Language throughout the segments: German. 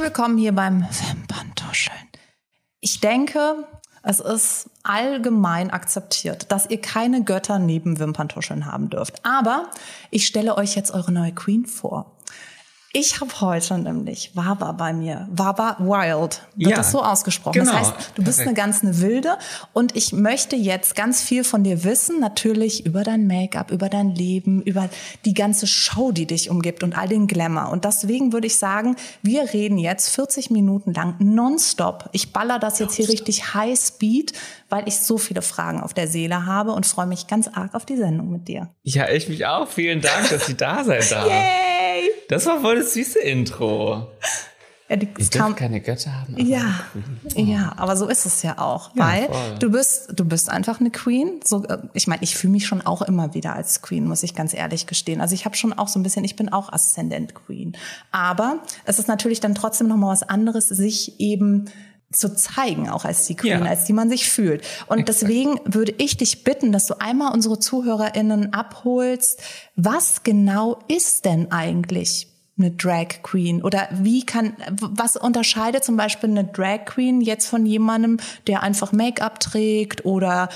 willkommen hier beim Wimperntuscheln. Ich denke, es ist allgemein akzeptiert, dass ihr keine Götter neben Wimperntuscheln haben dürft. Aber ich stelle euch jetzt eure neue Queen vor. Ich habe heute nämlich Wawa bei mir. Wawa Wild. Wird Ja, das so ausgesprochen? genau. Das heißt, du bist Perfekt. eine ganz eine Wilde und ich möchte jetzt ganz viel von dir wissen, natürlich über dein Make-up, über dein Leben, über die ganze Show, die dich umgibt und all den Glamour. Und deswegen würde ich sagen, wir reden jetzt 40 Minuten lang nonstop. Ich baller das jetzt hier richtig High Speed, weil ich so viele Fragen auf der Seele habe und freue mich ganz arg auf die Sendung mit dir. Ja, ich mich auch. Vielen Dank, dass ich da sein darf. Yay! Das war voll das süße Intro. Ja, die, darf kam, keine Götter haben. aber Ja, Queen. ja, aber so ist es ja auch, Ja, weil voll. du bist, du bist einfach eine Queen. So, äh, ich meine, ich fühle mich schon auch immer wieder als Queen, muss ich ganz ehrlich gestehen. Also ich habe schon auch so ein bisschen, ich bin auch Aszendent Queen, aber es ist natürlich dann trotzdem noch mal was anderes, sich eben zu zeigen, auch als die Queen, Ja. als die man sich fühlt. Und deswegen würde ich dich bitten, dass du einmal unsere ZuhörerInnen abholst. Was genau ist denn eigentlich eine Drag Queen? Oder wie kann, was unterscheidet zum Beispiel eine Drag Queen jetzt von jemandem, der einfach Make-up trägt? Oder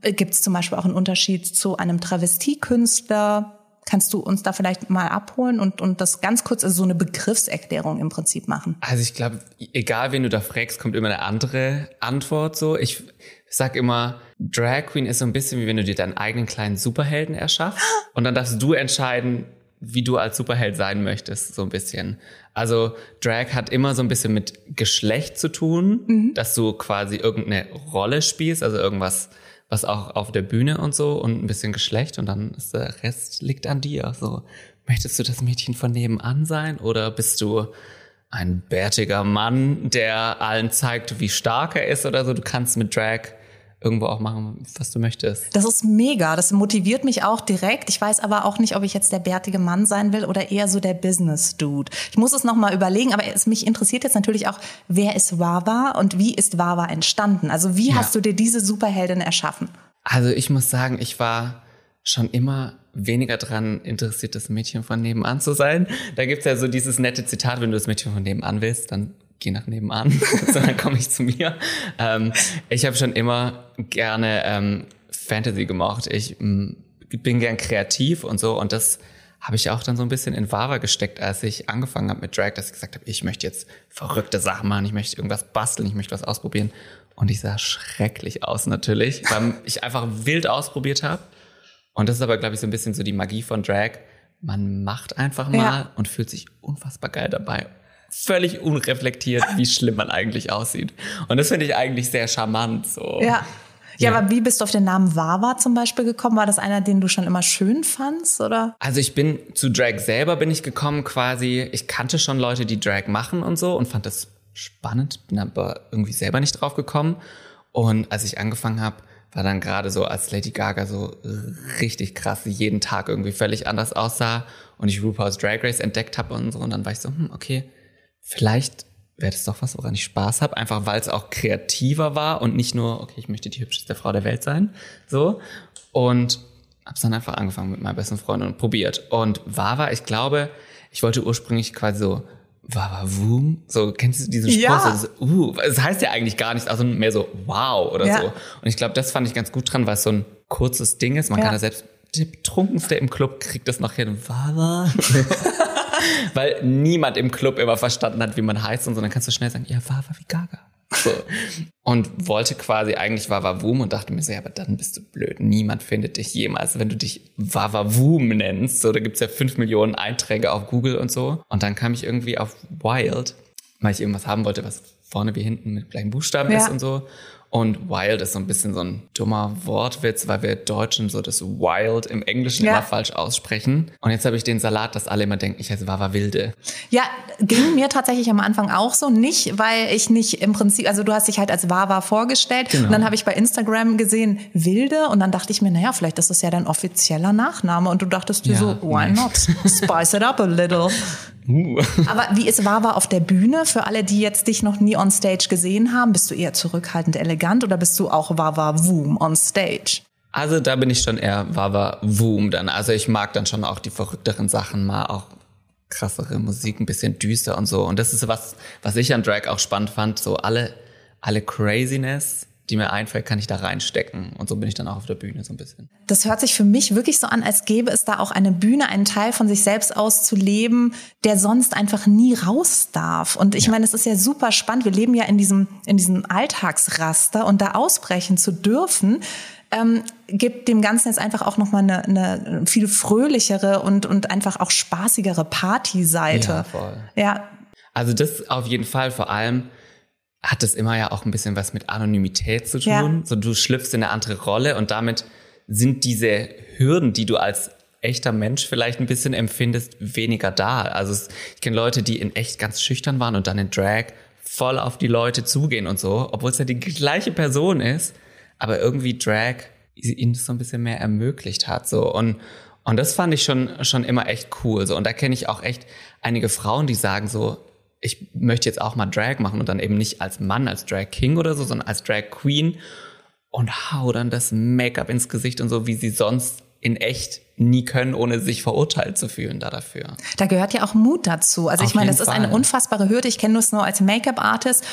gibt es zum Beispiel auch einen Unterschied zu einem Travestiekünstler? Kannst du uns da vielleicht mal abholen und, und das ganz kurz, also so eine Begriffserklärung im Prinzip machen? Also ich glaube, egal wen du da fragst, kommt immer eine andere Antwort so. Ich sag immer, Drag Queen ist so ein bisschen wie wenn du dir deinen eigenen kleinen Superhelden erschaffst und dann darfst du entscheiden, wie du als Superheld sein möchtest, so ein bisschen. Also Drag hat immer so ein bisschen mit Geschlecht zu tun, dass du quasi irgendeine Rolle spielst, also irgendwas, was auch auf der Bühne und so und ein bisschen Geschlecht und dann ist der Rest liegt an dir. So, möchtest du das Mädchen von nebenan sein oder bist du ein bärtiger Mann, der allen zeigt, wie stark er ist oder so? Du kannst mit Drag irgendwo auch machen, was du möchtest. Das ist mega. Das motiviert mich auch direkt. Ich weiß aber auch nicht, ob ich jetzt der bärtige Mann sein will oder eher so der Business-Dude. Ich muss es nochmal überlegen, aber es, mich interessiert jetzt natürlich auch, wer ist Wawa und wie ist Wawa entstanden? Also wie Ja. hast du dir diese Superheldin erschaffen? Also ich muss sagen, ich war schon immer weniger dran interessiert, das Mädchen von nebenan zu sein. Da gibt's ja so dieses nette Zitat, wenn du das Mädchen von nebenan willst, dann geh nach nebenan, so, dann komme ich zu mir. Ähm, ich habe schon immer gerne ähm, Fantasy gemocht. Ich mm, bin gern kreativ und so und das habe ich auch dann so ein bisschen in Vava gesteckt, als ich angefangen habe mit Drag, dass ich gesagt habe, ich möchte jetzt verrückte Sachen machen, ich möchte irgendwas basteln, ich möchte was ausprobieren. Und ich sah schrecklich aus natürlich, weil ich einfach wild ausprobiert habe. Und das ist aber, glaube ich, so ein bisschen so die Magie von Drag. Man macht einfach mal Ja. und fühlt sich unfassbar geil dabei. Völlig unreflektiert, wie schlimm man eigentlich aussieht. Und das finde ich eigentlich sehr charmant. So. Ja. Ja, Ja. aber wie bist du auf den Namen Wawa zum Beispiel gekommen? War das einer, den du schon immer schön fandst, oder? Also ich bin zu Drag selber bin ich gekommen quasi. Ich kannte schon Leute, die Drag machen und so und fand das spannend, bin aber irgendwie selber nicht drauf gekommen. Und als ich angefangen habe, war dann gerade so, als Lady Gaga so richtig krass jeden Tag irgendwie völlig anders aussah und ich RuPaul's Drag Race entdeckt habe und so. Und dann war ich so, hm, okay, vielleicht wäre das doch was, woran ich Spaß habe, einfach weil es auch kreativer war und nicht nur, okay, ich möchte die hübscheste Frau der Welt sein, so. Und hab's dann einfach angefangen mit meiner besten Freundin und probiert. Und Wawa, ich glaube, ich wollte ursprünglich quasi so Wawa Woom, so kennst du diesen Spruch? Ja. So, uh, es heißt ja eigentlich gar nichts, also mehr so wow oder Ja. so. Und ich glaube, das fand ich ganz gut dran, weil es so ein kurzes Ding ist. Man Ja. kann da selbst der betrunkenste im Club kriegt das noch hin. Wawa. Weil niemand im Club immer verstanden hat, wie man heißt und so. Dann kannst du schnell sagen, ja, Wawa wie Gaga. So. Und wollte quasi eigentlich Wawa Woom und dachte mir so, ja, aber dann bist du blöd. Niemand findet dich jemals, wenn du dich Wawa Woom nennst. So, da gibt's ja fünf Millionen Einträge auf Google und so. Und dann kam ich irgendwie auf Wild, weil ich irgendwas haben wollte, was vorne wie hinten mit gleichen Buchstaben Ja. ist und so. Und Wild ist so ein bisschen so ein dummer Wortwitz, weil wir Deutschen so das Wild im Englischen Ja. immer falsch aussprechen. Und jetzt habe ich den Salat, dass alle immer denken, ich heiße Wawa Wilde. Ja, ging mir tatsächlich am Anfang auch so. Nicht, weil ich nicht im Prinzip, also du hast dich halt als Wawa vorgestellt Genau. und dann habe ich bei Instagram gesehen Wilde und dann dachte ich mir, naja, vielleicht ist das ja dein offizieller Nachname und du dachtest dir Ja, so, why nee. not? Spice it up a little. Uh. Aber wie ist Wawa auf der Bühne? Für alle, die jetzt dich noch nie on stage gesehen haben, bist du eher zurückhaltend elegant oder bist du auch Wawa Woom on stage? Also da bin ich schon eher Wawa Woom dann. Also ich mag dann schon auch die verrückteren Sachen mal auch krassere Musik, ein bisschen düster und so. Und das ist was, was ich an Drag auch spannend fand. So alle, alle Craziness, die mir einfällt, kann ich da reinstecken. Und so bin ich dann auch auf der Bühne so ein bisschen. Das hört sich für mich wirklich so an, als gäbe es da auch eine Bühne, einen Teil von sich selbst auszuleben, der sonst einfach nie raus darf. Und ich ja. meine, es ist ja super spannend. Wir leben ja in diesem, in diesem Alltagsraster und da ausbrechen zu dürfen, ähm, gibt dem Ganzen jetzt einfach auch nochmal eine, eine viel fröhlichere und, und einfach auch spaßigere Partyseite. Ja, voll. Ja. Also das auf jeden Fall vor allem hat es immer ja auch ein bisschen was mit Anonymität zu tun. Ja. So du schlüpfst in eine andere Rolle und damit sind diese Hürden, die du als echter Mensch vielleicht ein bisschen empfindest, weniger da. Also ich kenne Leute, die in echt ganz schüchtern waren und dann in Drag voll auf die Leute zugehen und so, obwohl es ja die gleiche Person ist, aber irgendwie Drag ihnen so ein bisschen mehr ermöglicht hat. So und und das fand ich schon schon immer echt cool. So und da kenne ich auch echt einige Frauen, die sagen so, ich möchte jetzt auch mal Drag machen und dann eben nicht als Mann, als Drag King oder so, sondern als Drag Queen und hau dann das Make-up ins Gesicht und so, wie sie sonst in echt nie können, ohne sich verurteilt zu fühlen da dafür. Da gehört ja auch Mut dazu. Also Auf ich meine, das ist eine unfassbare Hürde. Ich kenne das nur als Make-up-Artist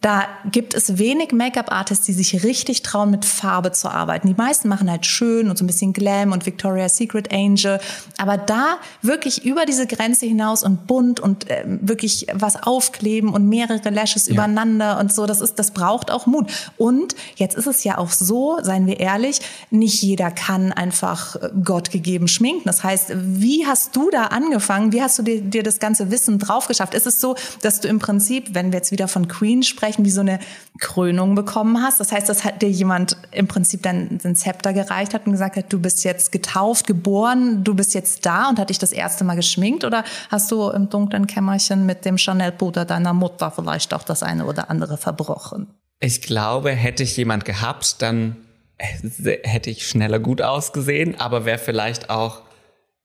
da gibt es wenig Make-up-Artists, die sich richtig trauen, mit Farbe zu arbeiten. Die meisten machen halt schön und so ein bisschen Glam und Victoria's Secret Angel. Aber da wirklich über diese Grenze hinaus und bunt und äh, wirklich was aufkleben und mehrere Lashes ja. übereinander und so, das ist, das braucht auch Mut. Und jetzt ist es ja auch so, seien wir ehrlich, nicht jeder kann einfach äh, Gott gegeben schminken. Das heißt, wie hast du da angefangen? Wie hast du dir, dir das ganze Wissen drauf geschafft? Ist es so, dass du im Prinzip, wenn wir jetzt wieder von Queen sprechen, Anführungszeichen wie so eine Krönung bekommen hast. Das heißt, dass dir jemand im Prinzip dann den Zepter gereicht hat und gesagt hat, du bist jetzt getauft, geboren, du bist jetzt da und hat dich das erste Mal geschminkt oder hast du im dunklen Kämmerchen mit dem Chanel-Puder deiner Mutter vielleicht auch das eine oder andere verbrochen? Ich glaube, hätte ich jemand gehabt, dann hätte ich schneller gut ausgesehen, aber wäre vielleicht auch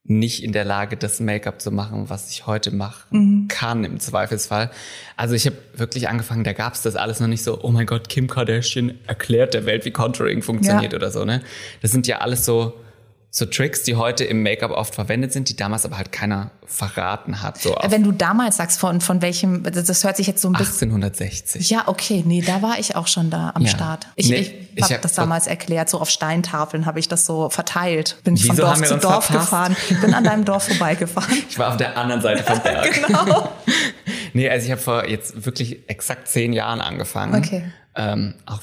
nicht in der Lage, das Make-up zu machen, was ich heute machen mhm. kann im Zweifelsfall. Also ich habe wirklich angefangen, da gab es das alles noch nicht so, oh mein Gott, Kim Kardashian erklärt der Welt, wie Contouring funktioniert ja. oder so. Ne? Das sind ja alles so so Tricks, die heute im Make-up oft verwendet sind, die damals aber halt keiner verraten hat. So Wenn du damals sagst, von, von welchem, das hört sich jetzt so ein bisschen... 1860. Ja, okay, nee, da war ich auch schon da am ja. Start. Ich, nee, ich habe hab das damals erklärt, so auf Steintafeln habe ich das so verteilt. Bin ich von Dorf zu Dorf verpasst? gefahren, bin an deinem Dorf vorbeigefahren. Ich war auf der anderen Seite vom Berg. genau. nee, also ich habe vor jetzt wirklich exakt zehn Jahren angefangen. Okay. Ähm, auch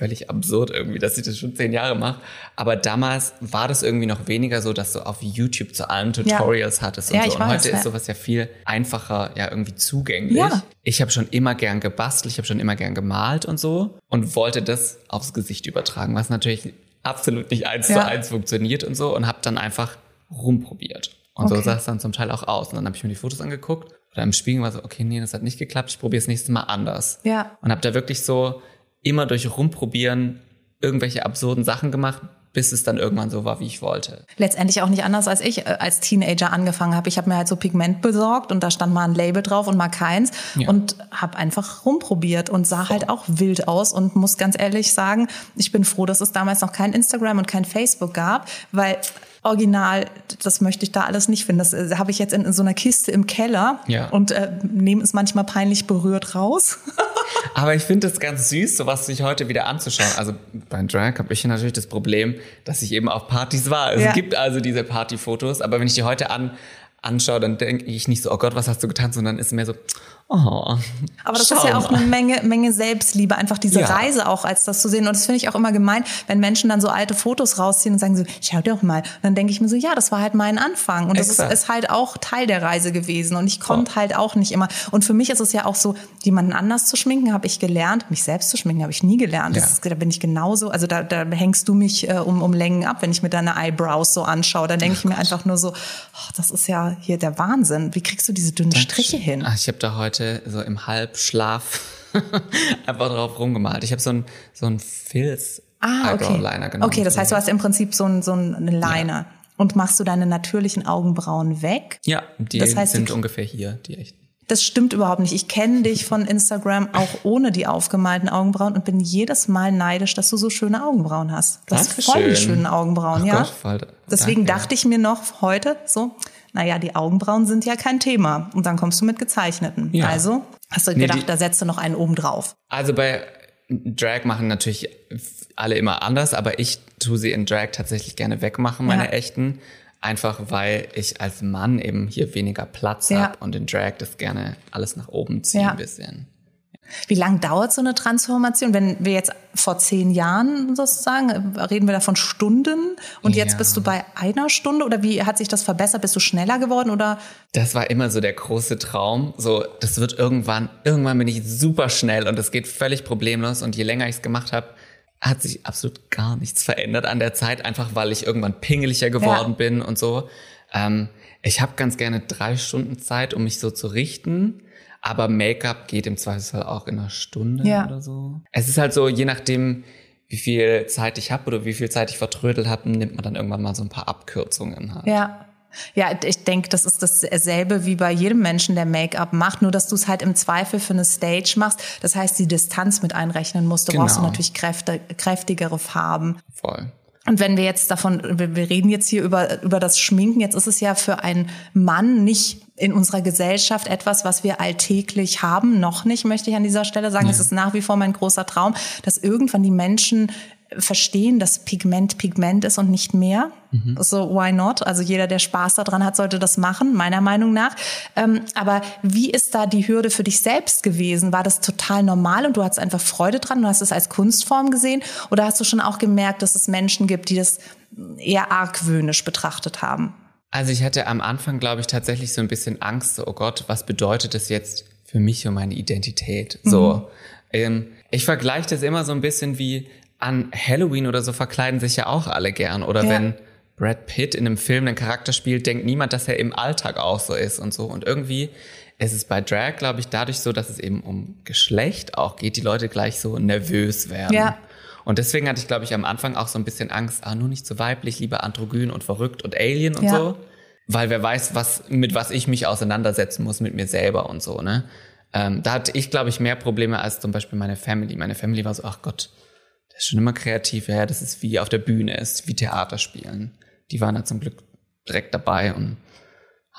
völlig absurd irgendwie, dass ich das schon zehn Jahre mache. Aber damals war das irgendwie noch weniger so, dass du auf YouTube zu allen Tutorials ja. hattest und ja, so. Und heute ist sowas ja viel einfacher, ja, irgendwie zugänglich. Ja. Ich habe schon immer gern gebastelt, ich habe schon immer gern gemalt und so und wollte das aufs Gesicht übertragen, was natürlich absolut nicht eins zu eins funktioniert und so und habe dann einfach rumprobiert. Und okay. so sah es dann zum Teil auch aus. Und dann habe ich mir die Fotos angeguckt oder im Spiegel war so, okay, nee, das hat nicht geklappt, ich probiere es nächstes Mal anders. Ja. Und habe da wirklich so immer durch Rumprobieren irgendwelche absurden Sachen gemacht, bis es dann irgendwann so war, wie ich wollte. Letztendlich auch nicht anders, als ich äh, als Teenager angefangen habe. Ich habe mir halt so Pigment besorgt und da stand mal ein Label drauf und mal keins ja. und habe einfach rumprobiert und sah halt auch wild aus und muss ganz ehrlich sagen, ich bin froh, dass es damals noch kein Instagram und kein Facebook gab, weil Original, das möchte ich da alles nicht finden. Das äh, habe ich jetzt in, in, so einer Kiste im Keller ja. und äh, nehme es manchmal peinlich berührt raus. Aber ich finde es ganz süß, sowas sich heute wieder anzuschauen. Also beim Drag habe ich natürlich das Problem, dass ich eben auf Partys war. Es ja. gibt also diese Partyfotos, aber wenn ich die heute an, anschaue, dann denke ich nicht so, oh Gott, was hast du getan, sondern ist mehr so, Oh, Aber das ist ja auch eine Menge, Menge Selbstliebe, einfach diese ja. Reise auch als das zu sehen. Und das finde ich auch immer gemein, wenn Menschen dann so alte Fotos rausziehen und sagen so, schau dir doch mal. Und dann denke ich mir so, ja, das war halt mein Anfang. Und das ist, ist, halt auch Teil der Reise gewesen. Und ich konnte oh. halt auch nicht immer. Und für mich ist es ja auch so, jemanden anders zu schminken, habe ich gelernt. Mich selbst zu schminken, habe ich nie gelernt. Ja. Ist, da bin ich genauso. Also da, da hängst du mich äh, um, um Längen ab, wenn ich mir deine Eyebrows so anschaue. Dann denke ich mir einfach nur so, oh, das ist ja hier der Wahnsinn. Wie kriegst du diese dünnen Striche hin? Ach, ich habe da heute heute so im Halbschlaf einfach drauf rumgemalt. Ich habe so ein so ein Filz ah, okay. Liner genommen. Okay, das heißt, du hast im Prinzip so ein so eine Liner. Ja. Und machst du deine natürlichen Augenbrauen weg? Ja, die das heißt, sind ungefähr hier, die echten. Das stimmt überhaupt nicht. Ich kenne dich von Instagram auch ohne die aufgemalten Augenbrauen und bin jedes Mal neidisch, dass du so schöne Augenbrauen hast. Du hast voll die schönen Augenbrauen, Ach ja. Gott, voll, Deswegen danke. dachte ich mir noch heute so, naja, die Augenbrauen sind ja kein Thema. Und dann kommst du mit gezeichneten. Ja. Also hast du gedacht, nee, die, da setzt du noch einen oben drauf. Also bei Drag machen natürlich alle immer anders, aber ich tue sie in Drag tatsächlich gerne wegmachen, meine ja. echten. Einfach weil ich als Mann eben hier weniger Platz ja. habe und in Drag das gerne alles nach oben ziehe ja. ein bisschen. Wie lang dauert so eine Transformation? Wenn wir jetzt vor zehn Jahren sozusagen, reden wir da von Stunden und ja. jetzt bist du bei einer Stunde oder wie hat sich das verbessert? Bist du schneller geworden oder? Das war immer so der große Traum. So, das wird irgendwann, irgendwann bin ich super schnell und das geht völlig problemlos und je länger ich es gemacht habe, hat sich absolut gar nichts verändert an der Zeit, einfach weil ich irgendwann pingeliger geworden ja. bin und so. Ähm, ich habe ganz gerne drei Stunden Zeit, um mich so zu richten aber Make-up geht im Zweifelsfall auch in einer Stunde ja. oder so. Es ist halt so, je nachdem, wie viel Zeit ich habe oder wie viel Zeit ich vertrödelt habe, nimmt man dann irgendwann mal so ein paar Abkürzungen halt. Ja. Ja, ich denke, das ist dasselbe wie bei jedem Menschen, der Make-up macht, nur dass du es halt im Zweifel für eine Stage machst. Das heißt, die Distanz mit einrechnen musst. Du genau. brauchst du natürlich kräfte, kräftigere Farben. Voll. Und wenn wir jetzt davon, wir reden jetzt hier über, über das Schminken, jetzt ist es ja für einen Mann nicht in unserer Gesellschaft etwas, was wir alltäglich haben, noch nicht, möchte ich an dieser Stelle sagen. Ja. Es ist nach wie vor mein großer Traum, dass irgendwann die Menschen verstehen, dass Pigment Pigment ist und nicht mehr. Mhm. So, why not? Also jeder, der Spaß daran hat, sollte das machen, meiner Meinung nach. Ähm, aber wie ist da die Hürde für dich selbst gewesen? War das total normal und du hattest einfach Freude dran? Du hast es als Kunstform gesehen? Oder hast du schon auch gemerkt, dass es Menschen gibt, die das eher argwöhnisch betrachtet haben? Also ich hatte am Anfang, glaube ich, tatsächlich so ein bisschen Angst, so, oh Gott, was bedeutet das jetzt für mich und meine Identität? So, mhm. ähm, ich vergleiche das immer so ein bisschen wie, an Halloween oder so verkleiden sich ja auch alle gern. Oder ja. wenn Brad Pitt in einem Film einen Charakter spielt, denkt niemand, dass er im Alltag auch so ist und so. Und irgendwie ist es bei Drag, glaube ich, dadurch so, dass es eben um Geschlecht auch geht, die Leute gleich so nervös werden. Ja. Und deswegen hatte ich, glaube ich, am Anfang auch so ein bisschen Angst, ah, nur nicht so weiblich, lieber androgyn und verrückt und Alien und ja. so. Weil wer weiß, was, mit was ich mich auseinandersetzen muss mit mir selber und so, ne? Ähm, da hatte ich, glaube ich, mehr Probleme als zum Beispiel meine Family. Meine Family war so, ach Gott, ist schon immer kreativ. Ja, das ist wie auf der Bühne ist, wie Theater spielen. Die waren da zum Glück direkt dabei und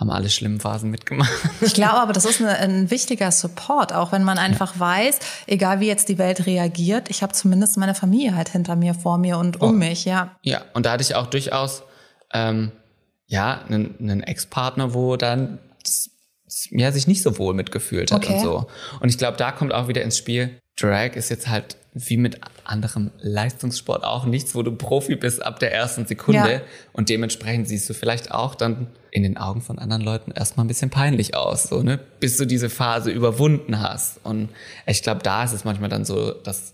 haben alle schlimmen Phasen mitgemacht. Ich glaube aber, das ist eine, ein wichtiger Support, auch wenn man einfach ja. weiß, egal wie jetzt die Welt reagiert, ich habe zumindest meine Familie halt hinter mir, vor mir und um oh. mich, ja. Ja, und da hatte ich auch durchaus ähm, ja einen, einen Ex-Partner, wo dann ja, sich nicht so wohl mitgefühlt hat okay. und so. Und ich glaube, da kommt auch wieder ins Spiel, Drag ist jetzt halt wie mit anderem Leistungssport auch nichts, wo du Profi bist ab der ersten Sekunde. Ja. Und dementsprechend siehst du vielleicht auch dann in den Augen von anderen Leuten erstmal ein bisschen peinlich aus, so, ne? Bis du diese Phase überwunden hast. Und ich glaube, da ist es manchmal dann so, dass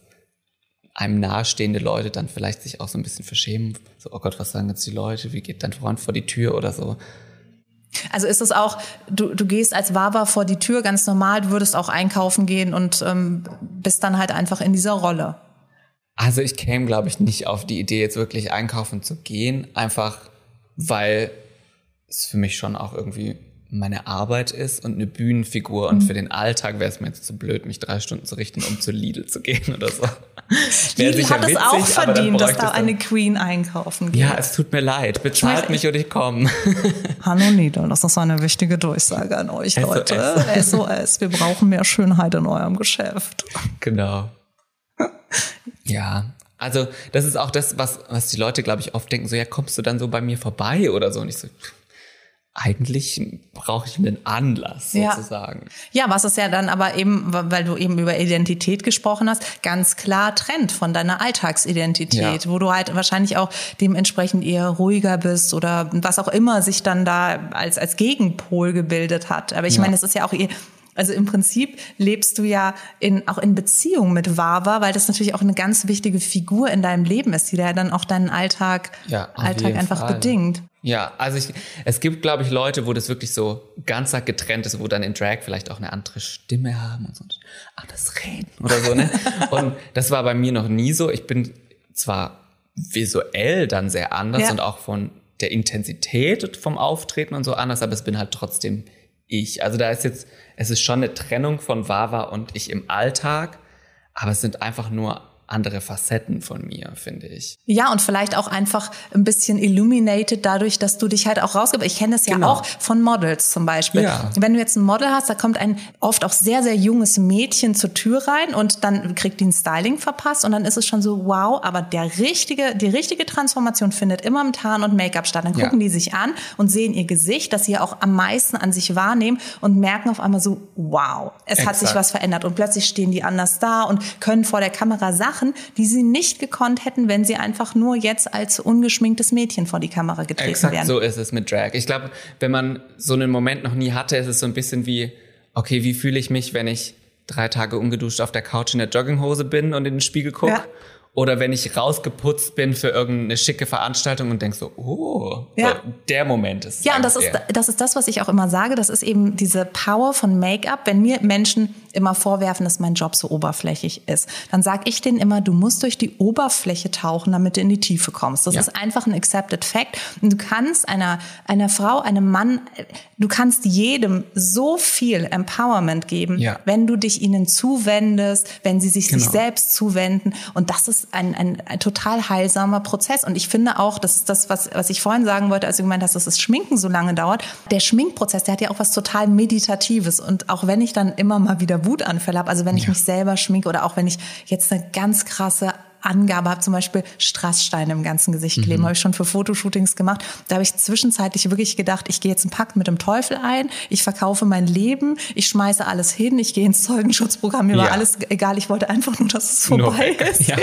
einem nahestehende Leute dann vielleicht sich auch so ein bisschen verschämen. So, oh Gott, was sagen jetzt die Leute? Wie geht dein Freund vor die Tür oder so? Also ist es auch, du, du gehst als Wawa vor die Tür ganz normal, du würdest auch einkaufen gehen und ähm, bist dann halt einfach in dieser Rolle. Also ich käme, glaube ich, nicht auf die Idee, jetzt wirklich einkaufen zu gehen, einfach weil es für mich schon auch irgendwie meine Arbeit ist und eine Bühnenfigur. Und mhm. für den Alltag wäre es mir jetzt zu blöd, mich drei Stunden zu richten, um zu Lidl zu gehen oder so. Lidl hat es auch verdient, dass da eine Queen einkaufen geht. Ja, es tut mir leid. Bezahlt mich und ich komme. Hallo Lidl, das ist eine wichtige Durchsage an euch, Leute. SOS. SOS. Wir brauchen mehr Schönheit in eurem Geschäft. Genau. Ja, also das ist auch das, was, was die Leute, glaube ich, oft denken, so ja, kommst du dann so bei mir vorbei oder so? Und ich so, eigentlich brauche ich einen Anlass sozusagen. Ja. ja, was es ja dann aber eben, weil du eben über Identität gesprochen hast, ganz klar trennt von deiner Alltagsidentität, ja. wo du halt wahrscheinlich auch dementsprechend eher ruhiger bist oder was auch immer sich dann da als, als Gegenpol gebildet hat. Aber ich ja. meine, es ist ja auch ihr, also im Prinzip lebst du ja in, auch in Beziehung mit Wawa, weil das natürlich auch eine ganz wichtige Figur in deinem Leben ist, die da dann auch deinen Alltag, ja, Alltag einfach Fall. bedingt. Ja, also ich, es gibt, glaube ich, Leute, wo das wirklich so ganz getrennt ist, wo dann in Drag vielleicht auch eine andere Stimme haben und so anders reden oder so, ne? und das war bei mir noch nie so. Ich bin zwar visuell dann sehr anders ja. und auch von der Intensität vom Auftreten und so anders, aber es bin halt trotzdem ich. Also da ist jetzt, es ist schon eine Trennung von Wawa und ich im Alltag, aber es sind einfach nur andere Facetten von mir, finde ich. Ja, und vielleicht auch einfach ein bisschen illuminated dadurch, dass du dich halt auch rausgibst. Ich kenne das ja Genau. auch von Models zum Beispiel. Ja. Wenn du jetzt ein Model hast, da kommt ein oft auch sehr, sehr junges Mädchen zur Tür rein und dann kriegt die ein Styling verpasst und dann ist es schon so, wow, aber der richtige, die richtige Transformation findet immer mit Haaren und Make-up statt. Dann Ja. gucken die sich an und sehen ihr Gesicht, das sie auch am meisten an sich wahrnehmen und merken auf einmal so, wow, es hat sich Exakt. was verändert und plötzlich stehen die anders da und können vor der Kamera Sachen, die sie nicht gekonnt hätten, wenn sie einfach nur jetzt als ungeschminktes Mädchen vor die Kamera getreten Exakt wären. so ist es mit Drag. Ich glaube, wenn man so einen Moment noch nie hatte, ist es so ein bisschen wie, okay, wie fühle ich mich, wenn ich drei Tage ungeduscht auf der Couch in der Jogginghose bin und in den Spiegel gucke? Ja. Oder wenn ich rausgeputzt bin für irgendeine schicke Veranstaltung und denk so, oh, Ja. so, der Moment ist. Ja, und das ist, das ist das, was ich auch immer sage. Das ist eben diese Power von Make-up. Wenn mir Menschen immer vorwerfen, dass mein Job so oberflächlich ist, dann sage ich denen immer, du musst durch die Oberfläche tauchen, damit du in die Tiefe kommst. Das Ja. ist einfach ein accepted fact. Und du kannst einer, einer Frau, einem Mann, du kannst jedem so viel Empowerment geben, Ja. wenn du dich ihnen zuwendest, wenn sie sich sich Genau. selbst zuwenden. Und das ist ein, ein, ein total heilsamer Prozess. Und ich finde auch, das ist das, was, was ich vorhin sagen wollte, als du gemeint hast, dass das Schminken so lange dauert. Der Schminkprozess, der hat ja auch was total Meditatives. Und auch wenn ich dann immer mal wieder Wutanfälle habe, also wenn ich mich selber schminke oder auch wenn ich jetzt eine ganz krasse Angabe habe, zum Beispiel Strasssteine im ganzen Gesicht kleben, habe ich schon für Fotoshootings gemacht. Da habe ich zwischenzeitlich wirklich gedacht, ich gehe jetzt einen Pakt mit dem Teufel ein, ich verkaufe mein Leben, ich schmeiße alles hin, ich gehe ins Zeugenschutzprogramm, mir war Ja. alles egal, ich wollte einfach nur, dass es vorbei weg, ist. ja.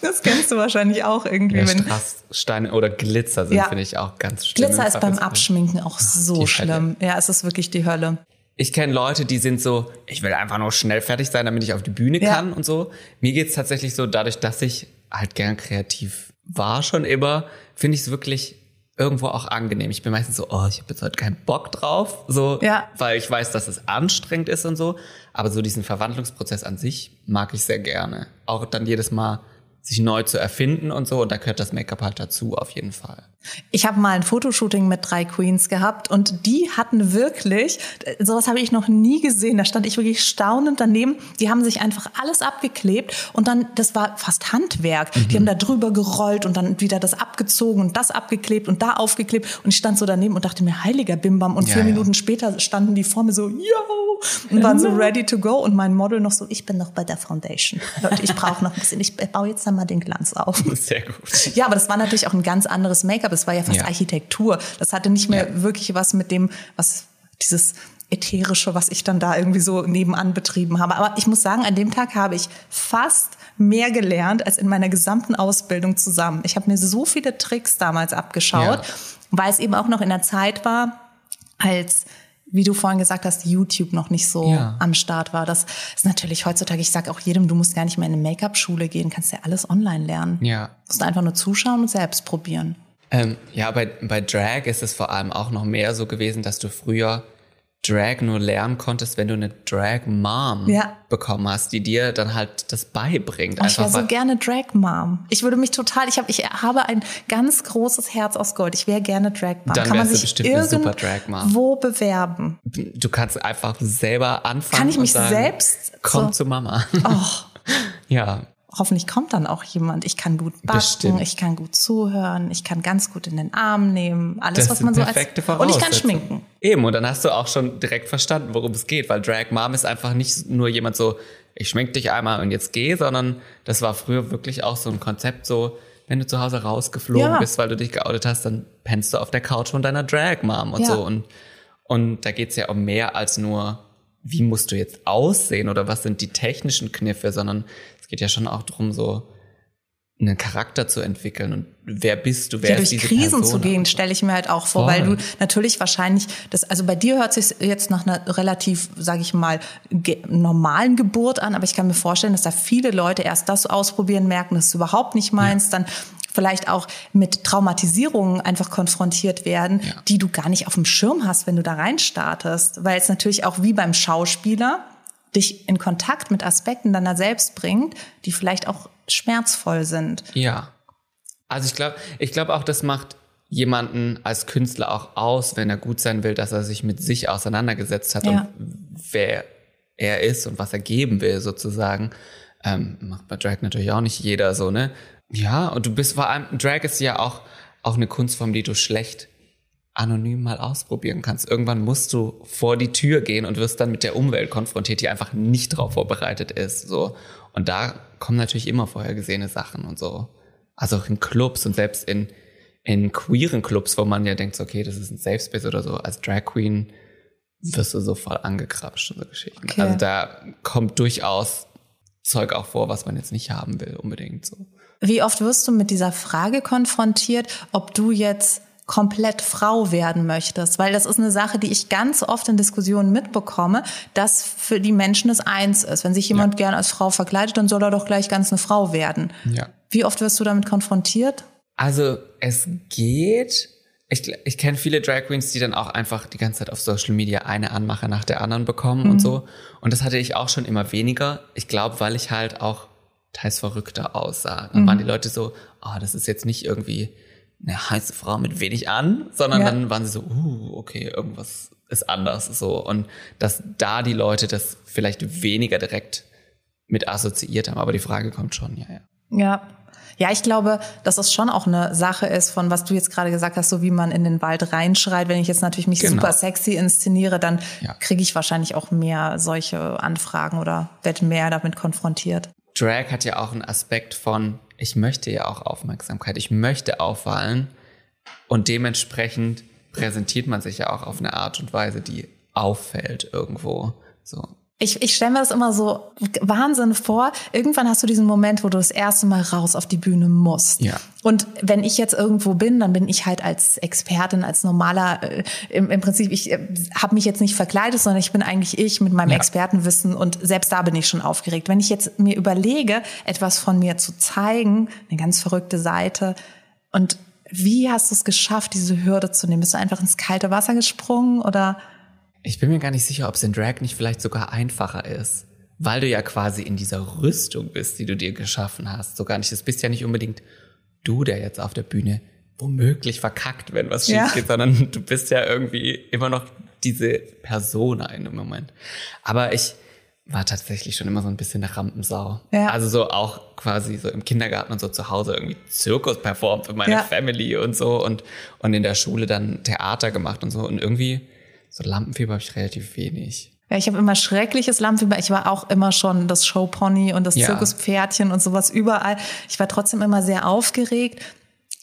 das kennst du wahrscheinlich auch irgendwie. Ja, wenn, Strasssteine oder Glitzer sind, Ja. finde ich, auch ganz schlimm. Glitzer ist beim. Abschminken auch so die Hölle. schlimm. Ja, es ist wirklich die Hölle. Ich kenne Leute, die sind so, ich will einfach nur schnell fertig sein, damit ich auf die Bühne Ja. kann und so. Mir geht's tatsächlich so, dadurch, dass ich halt gern kreativ war schon immer, finde ich es wirklich irgendwo auch angenehm. Ich bin meistens so, oh, ich habe jetzt heute keinen Bock drauf, so, Ja. weil ich weiß, dass es anstrengend ist und so. Aber so diesen Verwandlungsprozess an sich mag ich sehr gerne. Auch dann jedes Mal sich neu zu erfinden und so. Und da gehört das Make-up halt dazu, auf jeden Fall. Ich habe mal ein Fotoshooting mit drei Queens gehabt und die hatten wirklich, sowas habe ich noch nie gesehen, da stand ich wirklich staunend daneben, die haben sich einfach alles abgeklebt und dann, das war fast Handwerk, die haben da drüber gerollt und dann wieder das abgezogen und das abgeklebt und da aufgeklebt und ich stand so daneben und dachte mir, heiliger Bimbam und Ja, vier ja. Minuten später standen die vor mir so, yo, und waren so ready to go und mein Model noch so, ich bin noch bei der Foundation. Leute, ich brauche noch ein bisschen, ich baue jetzt dann mal den Glanz auf. Sehr gut. Ja, aber das war natürlich auch ein ganz anderes Make-up. Es war ja fast Ja. Architektur. Das hatte nicht mehr Ja. wirklich was mit dem, was dieses ätherische, was ich dann da irgendwie so nebenan betrieben habe. Aber ich muss sagen, an dem Tag habe ich fast mehr gelernt als in meiner gesamten Ausbildung zusammen. Ich habe mir so viele Tricks damals abgeschaut, Ja. weil es eben auch noch in der Zeit war, als wie du vorhin gesagt hast, YouTube noch nicht so Ja. am Start war. Das ist natürlich heutzutage, ich sage auch jedem, du musst gar nicht mehr in eine Make-up-Schule gehen, kannst ja alles online lernen. Ja. Du musst einfach nur zuschauen und selbst probieren. Ähm, ja, bei, bei Drag ist es vor allem auch noch mehr so gewesen, dass du früher Drag nur lernen konntest, wenn du eine Drag Mom Ja. bekommen hast, die dir dann halt das beibringt. Oh, ich wäre so gerne Drag Mom. Ich würde mich total, ich habe ich habe ein ganz großes Herz aus Gold. Ich wäre gerne Drag Mom. Dann Kann man wärst du sich bestimmt eine super Drag Mom. Wo bewerben? du kannst einfach selber anfangen. Kann ich mich sagen, selbst Komm so- zu Mama. Oh, ja. Hoffentlich kommt dann auch jemand. Ich kann gut backen, Bestimmt. ich kann gut zuhören, ich kann ganz gut in den Arm nehmen. Alles, Das was man so als und ich kann schminken. Eben, und dann hast du auch schon direkt verstanden, worum es geht, weil Drag Mom ist einfach nicht nur jemand so, ich schmink dich einmal und jetzt geh, sondern das war früher wirklich auch so ein Konzept, so, wenn du zu Hause rausgeflogen Ja. bist, weil du dich geoutet hast, dann pennst du auf der Couch von deiner Drag Mom und Ja. so. Und, und da geht's ja um mehr als nur, wie musst du jetzt aussehen oder was sind die technischen Kniffe, sondern es geht ja schon auch darum, so einen Charakter zu entwickeln und wer bist du, wer ja, ist durch diese Krisen Person? zu gehen, stelle ich mir halt auch vor, Voll. weil du natürlich wahrscheinlich das, also bei dir hört sich jetzt nach einer relativ, sage ich mal, ge normalen Geburt an, aber ich kann mir vorstellen, dass da viele Leute erst das ausprobieren, merken, das ist überhaupt nicht meins, dann vielleicht auch mit Traumatisierungen einfach konfrontiert werden, Ja. die du gar nicht auf dem Schirm hast, wenn du da reinstartest, weil es natürlich auch wie beim Schauspieler dich in Kontakt mit Aspekten deiner selbst bringt, die vielleicht auch schmerzvoll sind. Ja. Also ich glaube, ich glaube auch, das macht jemanden als Künstler auch aus, wenn er gut sein will, dass er sich mit sich auseinandergesetzt hat Ja. und wer er ist und was er geben will sozusagen. Ähm, macht bei Drag natürlich auch nicht jeder so, ne? Ja, und du bist vor allem, Drag ist ja auch, auch eine Kunstform, die du schlecht anonym mal ausprobieren kannst. Irgendwann musst du vor die Tür gehen und wirst dann mit der Umwelt konfrontiert, die einfach nicht darauf vorbereitet ist. So. Und da kommen natürlich immer vorhergesehene Sachen und so. Also auch in Clubs und selbst in, in queeren Clubs, wo man ja denkt, okay, das ist ein Safe Space oder so, als Drag Queen wirst du so voll angekrapscht und so Geschichten. Okay. Also da kommt durchaus Zeug auch vor, was man jetzt nicht haben will, unbedingt so. Wie oft wirst du mit dieser Frage konfrontiert, ob du jetzt komplett Frau werden möchtest, weil das ist eine Sache, die ich ganz oft in Diskussionen mitbekomme, dass für die Menschen es eins ist. Wenn sich jemand Ja. gern als Frau verkleidet, dann soll er doch gleich ganz eine Frau werden. Ja. Wie oft wirst du damit konfrontiert? Also es geht. Ich, ich kenne viele Drag Queens, die dann auch einfach die ganze Zeit auf Social Media eine Anmache nach der anderen bekommen und so. Und das hatte ich auch schon immer weniger. Ich glaube, weil ich halt auch teils verrückter aussah. Dann waren die Leute so, oh, das ist jetzt nicht irgendwie eine heiße Frau mit wenig an, sondern Ja. dann waren sie so, uh, okay, irgendwas ist anders so. Und dass da die Leute das vielleicht weniger direkt mit assoziiert haben. Aber die Frage kommt schon, ja, ja. Ja. Ja, ich glaube, dass es schon auch eine Sache ist von, was du jetzt gerade gesagt hast, so wie man in den Wald reinschreit. Wenn ich jetzt natürlich mich Genau. super sexy inszeniere, dann Ja. kriege ich wahrscheinlich auch mehr solche Anfragen oder werde mehr damit konfrontiert. Drag hat ja auch einen Aspekt von, ich möchte ja auch Aufmerksamkeit, ich möchte auffallen und dementsprechend präsentiert man sich ja auch auf eine Art und Weise, die auffällt irgendwo. So. Ich, ich stelle mir das immer so Wahnsinn vor. Irgendwann hast du diesen Moment, wo du das erste Mal raus auf die Bühne musst. Ja. Und wenn ich jetzt irgendwo bin, dann bin ich halt als Expertin, als normaler, äh, im, im Prinzip, ich äh, habe mich jetzt nicht verkleidet, sondern ich bin eigentlich ich mit meinem Ja. Expertenwissen und selbst da bin ich schon aufgeregt. Wenn ich jetzt mir überlege, etwas von mir zu zeigen, eine ganz verrückte Seite und wie hast du es geschafft, diese Hürde zu nehmen? Bist du einfach ins kalte Wasser gesprungen oder? Ich bin mir gar nicht sicher, ob es in Drag nicht vielleicht sogar einfacher ist. Weil du ja quasi in dieser Rüstung bist, die du dir geschaffen hast. So gar nicht. Es bist ja nicht unbedingt du, der jetzt auf der Bühne womöglich verkackt, wenn was schief Ja. geht, sondern du bist ja irgendwie immer noch diese Persona in dem Moment. Aber ich war tatsächlich schon immer so ein bisschen eine Rampensau. Ja. Also so auch quasi so im Kindergarten und so zu Hause irgendwie Zirkus performt für meine Ja. Family und so und, und in der Schule dann Theater gemacht und so. Und irgendwie so Lampenfieber habe ich relativ wenig. Ja, ich habe immer schreckliches Lampenfieber. Ich war auch immer schon das Showpony und das Ja. Zirkuspferdchen und sowas überall. Ich war trotzdem immer sehr aufgeregt,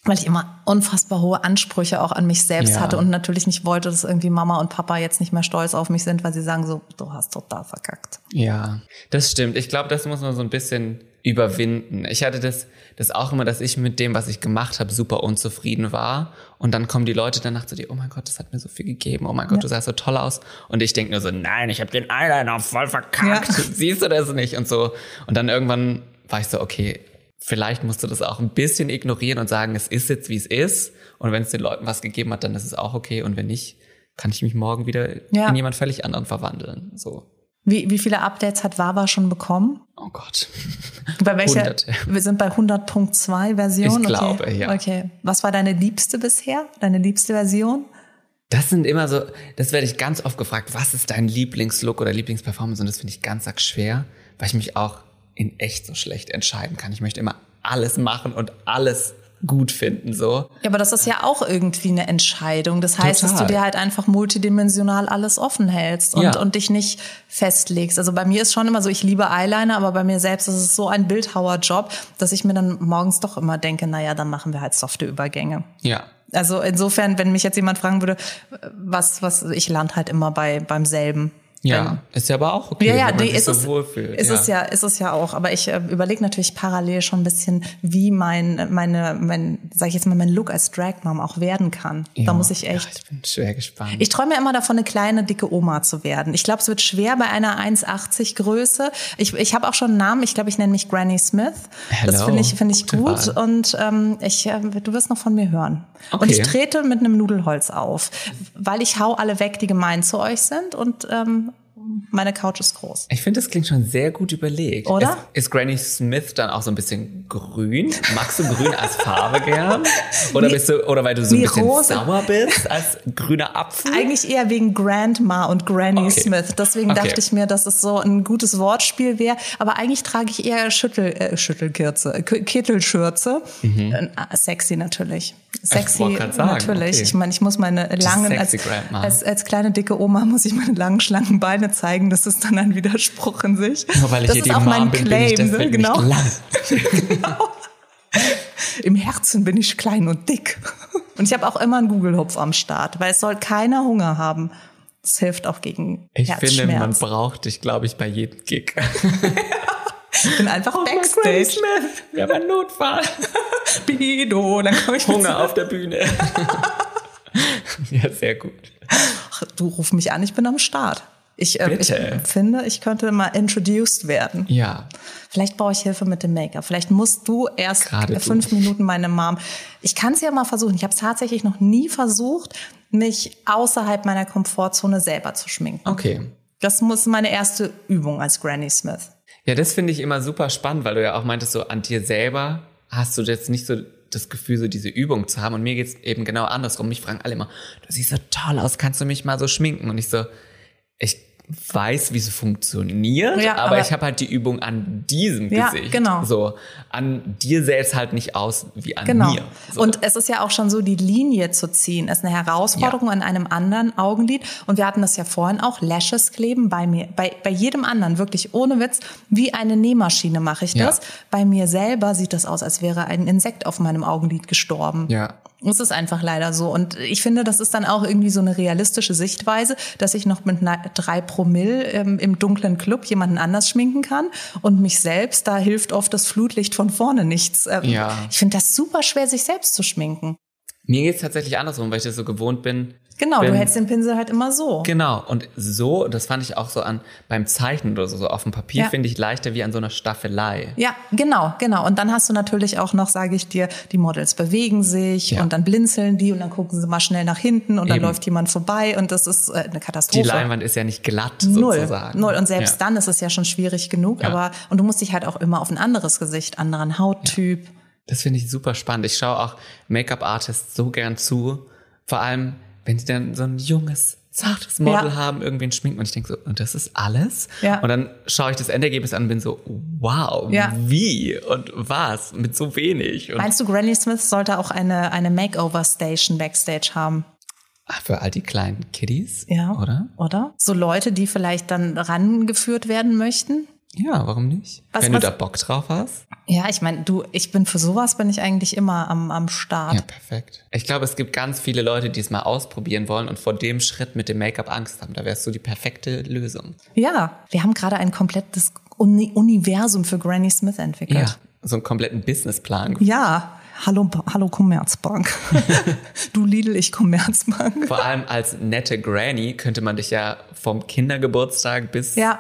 weil ich immer unfassbar hohe Ansprüche auch an mich selbst Ja. hatte und natürlich nicht wollte, dass irgendwie Mama und Papa jetzt nicht mehr stolz auf mich sind, weil sie sagen so, du hast total verkackt. Ja, das stimmt. Ich glaube, das muss man so ein bisschen überwinden. Ich hatte das, das auch immer, dass ich mit dem, was ich gemacht habe, super unzufrieden war. Und dann kommen die Leute danach zu dir, oh mein Gott, das hat mir so viel gegeben. Oh mein Gott, du sahst so toll aus. Und ich denke nur so, nein, ich habe den Eyeliner voll verkackt. Ja. Siehst du das nicht? Und so. Und dann irgendwann war ich so, okay, vielleicht musst du das auch ein bisschen ignorieren und sagen, es ist jetzt, wie es ist. Und wenn es den Leuten was gegeben hat, dann ist es auch okay. Und wenn nicht, kann ich mich morgen wieder Ja. in jemand völlig anderen verwandeln. So. Wie, wie viele Updates hat Wawa schon bekommen? Oh Gott. Bei welcher? Wir sind bei 100.2 Version. Ich glaube, okay. ja. Okay. Was war deine liebste bisher? Deine liebste Version? Das sind immer so, das werde ich ganz oft gefragt, was ist dein Lieblingslook oder Lieblingsperformance? Und das finde ich ganz arg schwer, weil ich mich auch in echt so schlecht entscheiden kann. Ich möchte immer alles machen und alles gut finden, so. Ja, aber das ist ja auch irgendwie eine Entscheidung. Das heißt, dass du Total. dir halt einfach multidimensional alles offen hältst und, Ja. und dich nicht festlegst. Also bei mir ist schon immer so, ich liebe Eyeliner, aber bei mir selbst ist es so ein Bildhauerjob, dass ich mir dann morgens doch immer denke, naja, dann machen wir halt softe Übergänge. Ja. Also insofern, wenn mich jetzt jemand fragen würde, was, was, ich lande halt immer bei, beim selben. Ja, ist ja aber auch okay, Ja, ja, wenn man sich ist so es, wohlfühlt. ist es ja, ist es ja auch. Aber ich äh, überlege natürlich parallel schon ein bisschen, wie mein, meine, mein, sag ich jetzt mal, mein Look als Drag Mom auch werden kann. Ja. Da muss ich Ja, echt. ich bin schwer gespannt. Ich träume ja immer davon, eine kleine, dicke Oma zu werden. Ich glaube, es wird schwer bei einer 1,80 Größe. Ich, ich habe auch schon einen Namen. Ich glaube, ich nenne mich Granny Smith. Das Hello. finde ich, finde ich Gute gut. Wahl. Und ähm, ich, äh, du wirst noch von mir hören. Und Okay. ich trete mit einem Nudelholz auf, weil ich hau alle weg, die gemein zu euch sind und ähm, meine Couch ist groß. Ich finde, das klingt schon sehr gut überlegt. Oder? Ist, ist Granny Smith dann auch so ein bisschen grün? Magst du grün als Farbe gern? Oder bist du, oder weil du so ein Nee, bisschen rosa. sauer bist als grüner Apfel? Eigentlich eher wegen Grandma und Granny Okay. Smith. Deswegen Okay. dachte ich mir, dass es so ein gutes Wortspiel wäre. Aber eigentlich trage ich eher Schüttel, äh, Schüttelkürze, K- Kittelschürze. Äh, sexy natürlich. Sexy grad sagen, natürlich. okay. Ich meine, ich muss meine langen, als, als, als kleine dicke Oma muss ich meine langen, schlanken Beine zeigen. Das ist dann ein Widerspruch in sich. Nur weil ich das hier ist die auch mein Mom bin, bin ich Claim, ne? deswegen genau. lang. Im Herzen bin ich klein und dick. Und ich habe auch immer einen Google-Hupf am Start, weil es soll keiner Hunger haben. Das hilft auch gegen Ich finde, man braucht dich, glaube ich, bei jedem Gig. ich bin einfach Granny Backstage. Smith, wir haben einen Notfall. Bido, dann komme ich Hunger auf der Bühne. ja, sehr gut. Ach, Du ruf mich an, ich bin am Start. Ich, äh, ich finde, ich könnte mal introduced werden. Ja, Vielleicht brauche ich Hilfe mit dem Make-up. Vielleicht musst du erst Gerade du. fünf Minuten meine Mom. Ich kann es ja mal versuchen. Ich habe es tatsächlich noch nie versucht, mich außerhalb meiner Komfortzone selber zu schminken. okay. Das muss meine erste Übung als Granny Smith. Ja, das finde ich immer super spannend, weil du ja auch meintest, so an dir selber hast du jetzt nicht so das Gefühl, so diese Übung zu haben. Und mir geht's eben genau andersrum. Mich fragen alle immer, du siehst so toll aus, kannst du mich mal so schminken? Und ich so, ich weiß, wie es funktioniert, Ja, aber, aber- ich habe halt die Übung an diesem Ja, Gesicht. genau. So, an dir selbst halt nicht aus wie an Genau. mir. So. Und es ist ja auch schon so, die Linie zu ziehen, ist eine Herausforderung an einem anderen Augenlid. Und wir hatten das ja vorhin auch, Lashes kleben bei mir, bei, bei jedem anderen, wirklich ohne Witz, wie eine Nähmaschine mache ich Ja. das. Bei mir selber sieht das aus, als wäre ein Insekt auf meinem Augenlid gestorben. ja. Es ist einfach leider so. Und ich finde, das ist dann auch irgendwie so eine realistische Sichtweise, dass ich noch mit drei Promille ähm, im dunklen Club jemanden anders schminken kann und mich selbst, da hilft oft das Flutlicht von vorne nichts. Ähm, Ja. Ich finde das super schwer, sich selbst zu schminken. Mir geht's tatsächlich andersrum, weil ich das so gewohnt bin. Genau, bin, du hältst den Pinsel halt immer so. Genau, und so, das fand ich auch so an beim Zeichnen oder so, so auf dem Papier Ja. finde ich leichter wie an so einer Staffelei. Ja, genau, genau. Und dann hast du natürlich auch noch, sage ich dir, die Models bewegen sich Ja. und dann blinzeln die und dann gucken sie mal schnell nach hinten und dann Eben. läuft jemand vorbei und das ist äh, eine Die Katastrophe. Leinwand ist ja nicht glatt Null, sozusagen. null. Und selbst ja. dann ist es ja schon schwierig genug. Aber und du musst dich halt auch immer auf ein anderes Gesicht, anderen Hauttyp. Das finde ich super spannend. Ich schaue auch Make-up-Artists so gern zu. Vor allem, wenn sie dann so ein junges, zartes Model Ja. haben, irgendwen schminken und ich denke so, und das ist alles? Ja. Und dann schaue ich das Endergebnis an und bin so, wow, Ja. wie und was mit so wenig. Und Meinst du, Granny Smith sollte auch eine eine Makeover Station backstage haben? Ach, für all die kleinen Kiddies, Ja, oder? Oder? So Leute, die vielleicht dann rangeführt werden möchten? Ja, warum nicht? Was- wenn was- du da Bock drauf hast. Ja, ich meine, du, ich bin für sowas bin ich eigentlich immer am am Start. Ja, perfekt. Ich glaube, es gibt ganz viele Leute, die es mal ausprobieren wollen und vor dem Schritt mit dem Make-up Angst haben. Da wärst du die perfekte Lösung. Ja, wir haben gerade ein komplettes Uni Universum für Granny Smith entwickelt. Ja, so einen kompletten Businessplan. Ja, hallo, hallo Commerzbank. du Lidl, ich Commerzbank. Vor allem als nette Granny könnte man dich ja vom Kindergeburtstag bis Ja.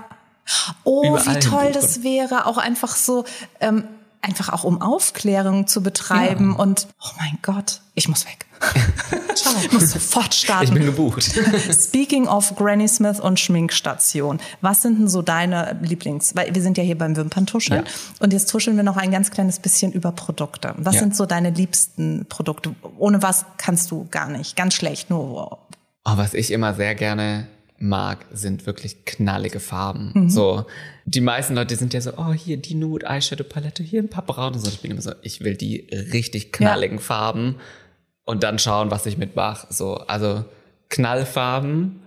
Oh, Überall wie toll das wäre, auch einfach so, ähm, einfach auch um Aufklärung zu betreiben Ja. und, oh mein Gott, ich muss weg. Ciao. Ich muss sofort starten. ich bin gebucht. Speaking of Granny Smith und Schminkstation, was sind denn so deine Lieblings? Weil wir sind ja hier beim Wimperntuscheln Ja. und jetzt tuscheln wir noch ein ganz kleines bisschen über Produkte. Was Ja. sind so deine liebsten Produkte? Ohne was kannst du gar nicht, ganz schlecht. Nur Oh, was ich immer sehr gerne mag, sind wirklich knallige Farben. Mhm. So, die meisten Leute sind ja so, oh, hier die Nude Eyeshadow Palette, hier ein paar braune. So, ich bin immer so, ich will die richtig knalligen Farben und dann schauen, was ich mitmache. So, also Knallfarben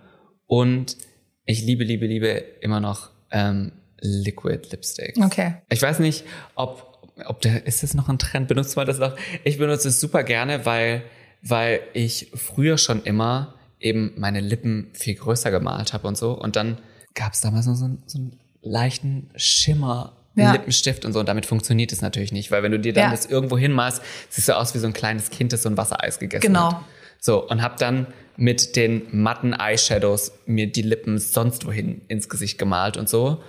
und ich liebe, liebe, liebe immer noch ähm, Liquid Lipstick. Okay. Ich weiß nicht, ob, ob der, ist das noch ein Trend? Benutzt man das noch? Ich benutze es super gerne, weil, weil ich früher schon immer eben meine Lippen viel größer gemalt habe und so. Und dann gab es damals noch so, einen- so einen leichten Schimmer. Ja. Lippenstift und so, und damit funktioniert es natürlich nicht, weil wenn du dir dann Ja. das irgendwo hinmalst, siehst du aus wie so ein kleines Kind, das so ein Wassereis gegessen Genau. hat. So, und hab dann mit den matten Eyeshadows mir die Lippen sonst wohin ins Gesicht gemalt und so.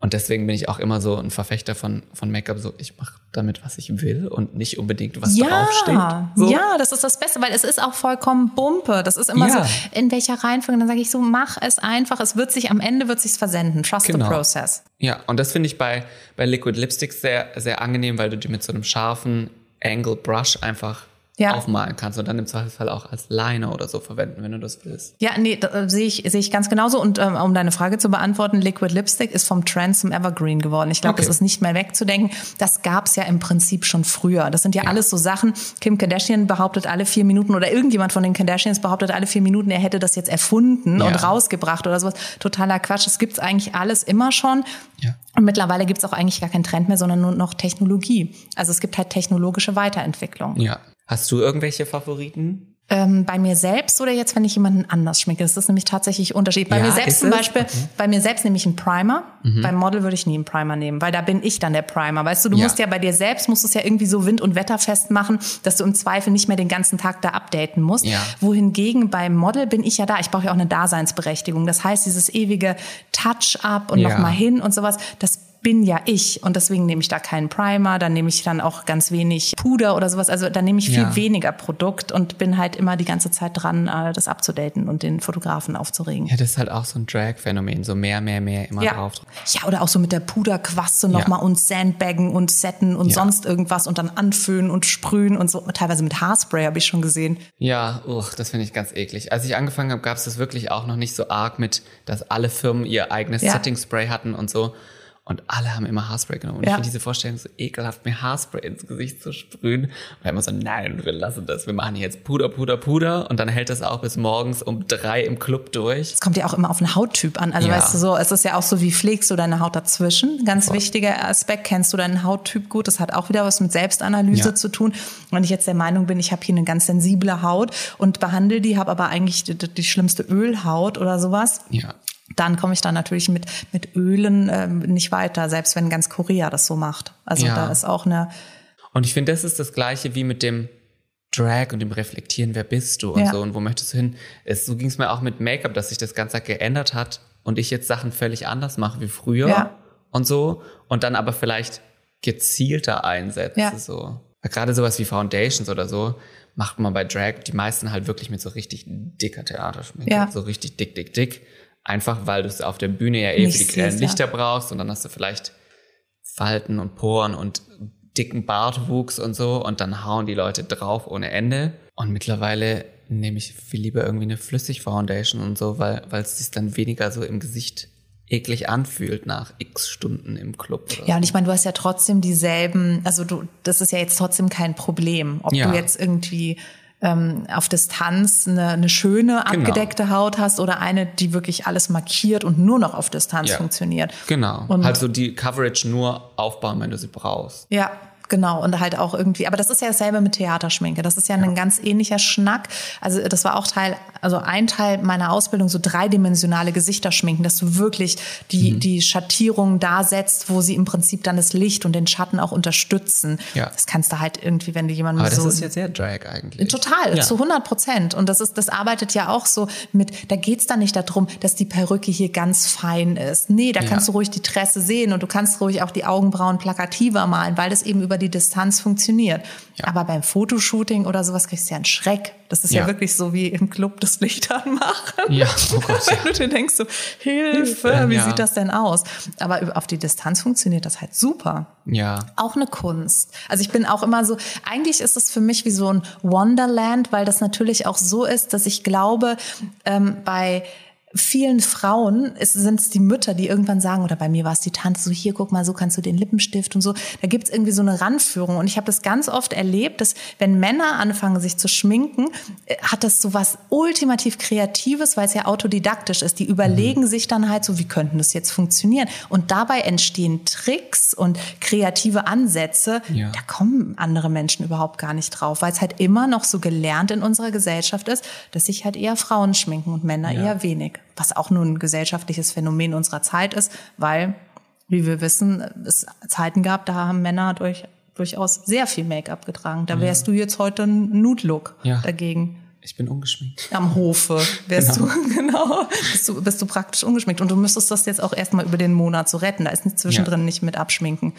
Und deswegen bin ich auch immer so ein Verfechter von, von Make-up, so ich mache damit, was ich will und nicht unbedingt, was ja, draufsteht. So. Ja, das ist das Beste, weil es ist auch vollkommen Bumpe. Das ist immer Ja. so, in welcher Reihenfolge. Dann sage ich so, mach es einfach. Es wird sich am Ende wird sich's versenden. Trust Genau. the process. Ja, und das finde ich bei, bei Liquid Lipsticks sehr, sehr angenehm, weil du die mit so einem scharfen Angle Brush einfach Ja. aufmalen kannst und dann im Zweifelsfall auch als Liner oder so verwenden, wenn du das willst. Ja, nee, äh, sehe ich, sehe ich ganz genauso. Und ähm, um deine Frage zu beantworten, Liquid Lipstick ist vom Trend zum Evergreen geworden. Ich glaube, Okay. das ist nicht mehr wegzudenken. Das gab's ja im Prinzip schon früher. Das sind ja, alles so Sachen. Kim Kardashian behauptet alle vier Minuten oder irgendjemand von den Kardashians behauptet alle vier Minuten, er hätte das jetzt erfunden Ja. und rausgebracht oder sowas. Totaler Quatsch. Das gibt's eigentlich alles immer schon. Ja. Und mittlerweile gibt's auch eigentlich gar keinen Trend mehr, sondern nur noch Technologie. Also es gibt halt technologische Weiterentwicklung. Ja. Hast du irgendwelche Favoriten? Ähm, bei mir selbst oder jetzt, wenn ich jemanden anders schminke? Das ist nämlich tatsächlich Unterschied. Bei Ja, mir selbst zum? Beispiel, Okay. bei mir selbst nehme ich einen Primer. Beim Model würde ich nie einen Primer nehmen, weil da bin ich dann der Primer. Weißt du, du Ja. musst ja bei dir selbst, musst du es ja irgendwie so wind- und wetterfest machen, dass du im Zweifel nicht mehr den ganzen Tag da updaten musst. Ja. Wohingegen beim Model bin ich ja da. Ich brauche ja auch eine Daseinsberechtigung. Das heißt, dieses ewige Touch-up und Ja. noch mal hin und sowas, das bin ja ich und deswegen nehme ich da keinen Primer, dann nehme ich dann auch ganz wenig Puder oder sowas. Also dann nehme ich viel Ja. weniger Produkt und bin halt immer die ganze Zeit dran, äh, das abzudaten und den Fotografen aufzuregen. Ja, das ist halt auch so ein Drag-Phänomen, so mehr, mehr, mehr immer Ja. drauf. ja, oder auch so mit der Puderquaste nochmal Ja. und Sandbaggen und Setten und Ja. sonst irgendwas und dann anfüllen und sprühen und so. Teilweise mit Haarspray habe ich schon gesehen. Ja, uch, das finde ich ganz eklig. Als ich angefangen habe, gab es das wirklich auch noch nicht so arg mit, dass alle Firmen ihr eigenes. Setting-Spray hatten und so. Und alle haben immer Haarspray genommen. Und ich Ja. finde diese Vorstellung so ekelhaft, mir Haarspray ins Gesicht zu sprühen. Und immer so, nein, wir lassen das. Wir machen jetzt Puder, Puder, Puder. Und dann hält das auch bis morgens um drei im Club durch. Es kommt ja auch immer auf den Hauttyp an. Also Ja. weißt du so, es ist ja auch so, wie pflegst du deine Haut dazwischen? Ganz wichtiger Aspekt, kennst du deinen Hauttyp gut? Das hat auch wieder was mit Selbstanalyse Ja. zu tun. Wenn ich jetzt der Meinung bin, ich habe hier eine ganz sensible Haut und behandle die, habe aber eigentlich die, die schlimmste Ölhaut oder sowas. Ja. Dann komme ich dann natürlich mit, mit Ölen ähm, nicht weiter, selbst wenn ganz Korea das so macht. Also Ja. da ist auch eine, Und ich finde, das ist das Gleiche wie mit dem Drag und dem Reflektieren, wer bist du und Ja. so und wo möchtest du hin. Es, so ging es mir auch mit Make-up, dass sich das Ganze geändert hat und ich jetzt Sachen völlig anders mache wie früher Ja. und so und dann aber vielleicht gezielter einsetze. Ja. So. Gerade sowas wie Foundations oder so macht man bei Drag die meisten halt wirklich mit so richtig dicker Theaterschminke. Ja. So richtig dick, dick, dick. Einfach weil du es auf der Bühne ja eh für die ja. Lichter brauchst und dann hast du vielleicht Falten und Poren und dicken Bartwuchs und so und dann hauen die Leute drauf ohne Ende. Und mittlerweile nehme ich viel lieber irgendwie eine Flüssig-Foundation und so, weil, weil es sich dann weniger so im Gesicht eklig anfühlt nach x Stunden im Club. Ja, und ich meine, du hast ja trotzdem dieselben, also du, das ist ja jetzt trotzdem kein Problem, ob Ja. du jetzt irgendwie ähm, auf Distanz eine, eine schöne, Genau. abgedeckte Haut hast oder eine, die wirklich alles markiert und nur noch auf Distanz Ja. funktioniert. Genau. Und- halt so die Coverage nur aufbauen, wenn du sie brauchst. Ja, genau. Und halt auch irgendwie, aber das ist ja dasselbe mit Theaterschminke. Das ist ja, ein ganz ähnlicher Schnack. Also das war auch Teil, also ein Teil meiner Ausbildung, so dreidimensionale Gesichter schminken, dass du wirklich die, Mhm. die Schattierungen da setzt, wo sie im Prinzip dann das Licht und den Schatten auch unterstützen. Ja. Das kannst du halt irgendwie, wenn du jemanden Aber das so ist ja sehr Drag eigentlich. Total, Ja. zu 100 Prozent. Und das ist, das arbeitet ja auch so mit, da geht's dann nicht darum, dass die Perücke hier ganz fein ist. Nee, da Ja. kannst du ruhig die Tresse sehen und du kannst ruhig auch die Augenbrauen plakativer malen, weil das eben über die Distanz funktioniert. Ja. Aber beim Fotoshooting oder sowas kriegst du ja einen Schreck. Das ist ja, Ja. wirklich so wie im Club das Licht anmachen. Ja, oh Gott. Wenn du dir denkst so, Hilfe, wie sieht das denn aus? Aber über- auf die Distanz funktioniert das halt super Ja. auch eine Kunst. Also ich bin auch immer so, eigentlich ist es für mich wie so ein Wonderland, weil das natürlich auch so ist, dass ich glaube, ähm, bei vielen Frauen sind es die Mütter, die irgendwann sagen, oder bei mir war es die Tante, so hier, guck mal, so kannst du den Lippenstift und so. Da gibt's irgendwie so eine Ranführung. Und ich habe das ganz oft erlebt, dass wenn Männer anfangen, sich zu schminken, äh, hat das so was ultimativ Kreatives, weil es ja autodidaktisch ist. Die überlegen sich dann halt so, wie könnten das jetzt funktionieren? Und dabei entstehen Tricks und kreative Ansätze. Ja. Da kommen andere Menschen überhaupt gar nicht drauf, weil es halt immer noch so gelernt in unserer Gesellschaft ist, dass sich halt eher Frauen schminken und Männer Ja. eher wenig. Was auch nur ein gesellschaftliches Phänomen unserer Zeit ist, weil, wie wir wissen, es Zeiten gab, da haben Männer durch, durchaus sehr viel Make-up getragen. Da wärst du jetzt heute ein Nude-Look Ja. dagegen. Ich bin ungeschminkt. Am Hofe wärst genau. du, genau, bist du, bist du praktisch ungeschminkt. Und du müsstest das jetzt auch erstmal über den Monat so retten. Da ist nicht zwischendrin ja. nicht mit abschminken.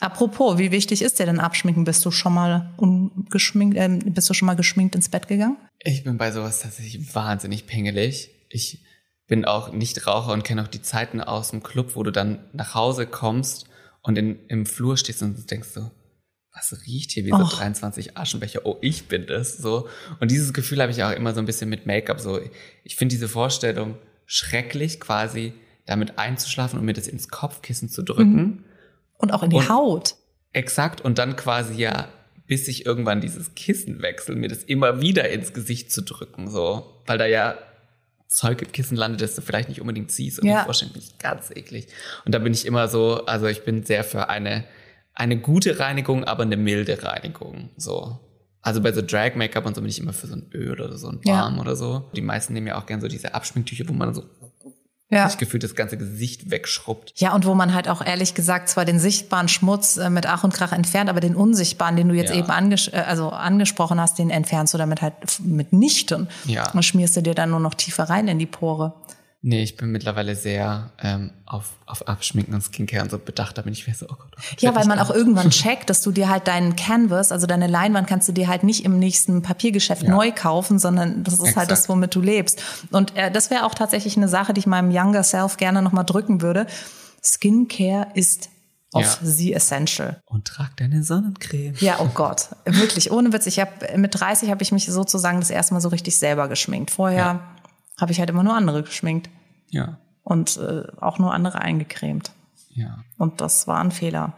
Apropos, wie wichtig ist dir denn Abschminken? Bist du schon mal ungeschminkt, äh, bist du schon mal geschminkt ins Bett gegangen? Ich bin bei sowas tatsächlich wahnsinnig pingelig. Ich bin auch nicht Raucher und kenne auch die Zeiten aus dem Club, wo du dann nach Hause kommst und in, im Flur stehst und denkst so, was riecht hier wie so 23 Aschenbecher? Oh, ich bin das. So. Und dieses Gefühl habe ich auch immer so ein bisschen mit Make-up. So, ich finde diese Vorstellung schrecklich, quasi damit einzuschlafen und mir das ins Kopfkissen zu drücken. Mhm. Und auch in die und, Haut. Exakt. Und dann quasi ja, bis ich irgendwann dieses Kissen wechsle, mir das immer wieder ins Gesicht zu drücken. So. Weil da ja Zeug im Kissen landet, das du vielleicht nicht unbedingt siehst. Und ja. die Vorstellung finde ich ganz eklig. Und da bin ich immer so, also ich bin sehr für eine, eine gute Reinigung, aber eine milde Reinigung. So. Also bei so Drag-Make-up und so bin ich immer für so ein Öl oder so ein Balm ja. oder so. Die meisten nehmen ja auch gerne so diese Abschminktücher, wo man so ja. ich gefühlt das ganze Gesicht wegschrubbt. Ja, und wo man halt auch ehrlich gesagt zwar den sichtbaren Schmutz äh, mit Ach und Krach entfernt, aber den unsichtbaren, den du jetzt ja. eben anges äh, also angesprochen hast, den entfernst du damit halt mitnichten. Ja. Und schmierst du dir dann nur noch tiefer rein in die Pore. Nee, ich bin mittlerweile sehr ähm, auf, auf Abschminken und Skincare und so bedacht. Da bin ich so, oh Gott. Oh ja, weil man auch irgendwann checkt, dass du dir halt deinen Canvas, also deine Leinwand, kannst du dir halt nicht im nächsten Papiergeschäft ja. neu kaufen, sondern das ist Exakt. halt das, womit du lebst. Und äh, das wäre auch tatsächlich eine Sache, die ich meinem Younger Self gerne nochmal drücken würde. Skincare ist of ja. the essential. Und trag deine Sonnencreme. Ja, oh Gott, wirklich ohne Witz. Ich habe mit 30 habe ich mich sozusagen das erste Mal so richtig selber geschminkt. Vorher ja habe ich halt immer nur andere geschminkt. Ja. Und äh, auch nur andere eingecremt. Ja. Und das war ein Fehler.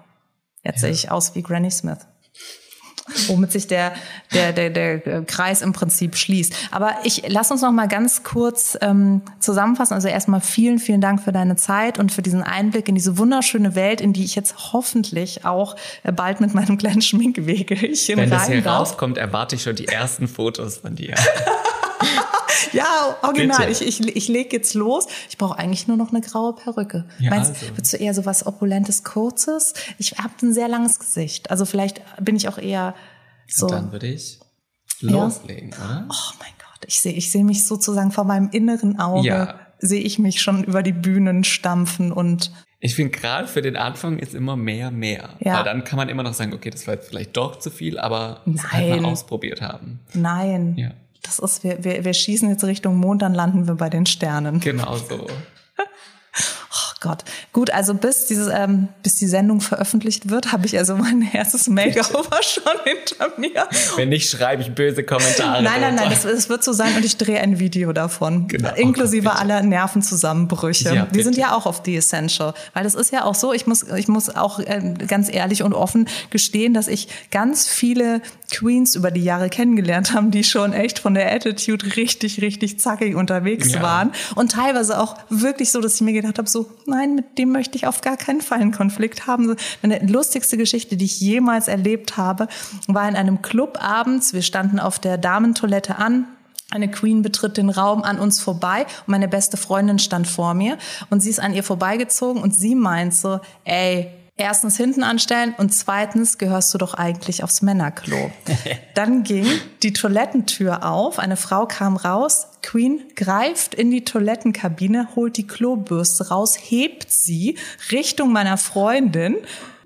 Jetzt ja. sehe ich aus wie Granny Smith. Womit sich der, der, der, der Kreis im Prinzip schließt. Aber ich lass uns noch mal ganz kurz ähm, zusammenfassen. Also erstmal vielen, vielen Dank für deine Zeit und für diesen Einblick in diese wunderschöne Welt, in die ich jetzt hoffentlich auch äh, bald mit meinem kleinen Schminkwegelchen Wenn das hier rauskommt, erwarte ich schon die ersten Fotos von dir. ja, original. Ich, ich, ich lege jetzt los. Ich brauche eigentlich nur noch eine graue Perücke. Ja, Meinst also. willst du eher so was Opulentes, Kurzes? Ich habe ein sehr langes Gesicht. Also vielleicht bin ich auch eher so. Und dann würde ich loslegen, ja? oder? Oh mein Gott. Ich sehe ich sehe mich sozusagen vor meinem inneren Auge. Ja. Sehe ich mich schon über die Bühnen stampfen und ich finde gerade für den Anfang ist immer mehr mehr. Ja. Weil dann kann man immer noch sagen, okay, das war jetzt vielleicht doch zu viel, aber Nein. halt mal ausprobiert haben. Nein. Ja. Das ist, wir, wir, wir schießen jetzt Richtung Mond, dann landen wir bei den Sternen. Genau so. Oh Gott. Gut, also bis dieses, ähm, bis die Sendung veröffentlicht wird, habe ich also mein erstes Makeover schon hinter mir. Wenn nicht, schreibe ich böse Kommentare. Nein, nein, nein, es wird so sein und ich drehe ein Video davon. Genau. Inklusive Gott, aller Nervenzusammenbrüche. Ja, die sind ja auch auf The Essential. Weil das ist ja auch so, ich muss, ich muss auch äh, ganz ehrlich und offen gestehen, dass ich ganz viele Queens über die Jahre kennengelernt haben, die schon echt von der Attitude richtig, richtig zackig unterwegs ja. waren. Und teilweise auch wirklich so, dass ich mir gedacht habe, so, nein, mit dem möchte ich auf gar keinen Fall einen Konflikt haben. Meine lustigste Geschichte, die ich jemals erlebt habe, war in einem Club abends. Wir standen auf der Damentoilette an. Eine Queen betritt den Raum an uns vorbei und meine beste Freundin stand vor mir und sie ist an ihr vorbeigezogen und sie meint so, ey, erstens hinten anstellen und zweitens gehörst du doch eigentlich aufs Männerklo. Dann ging die Toilettentür auf, eine Frau kam raus, Queen greift in die Toilettenkabine, holt die Klobürste raus, hebt sie Richtung meiner Freundin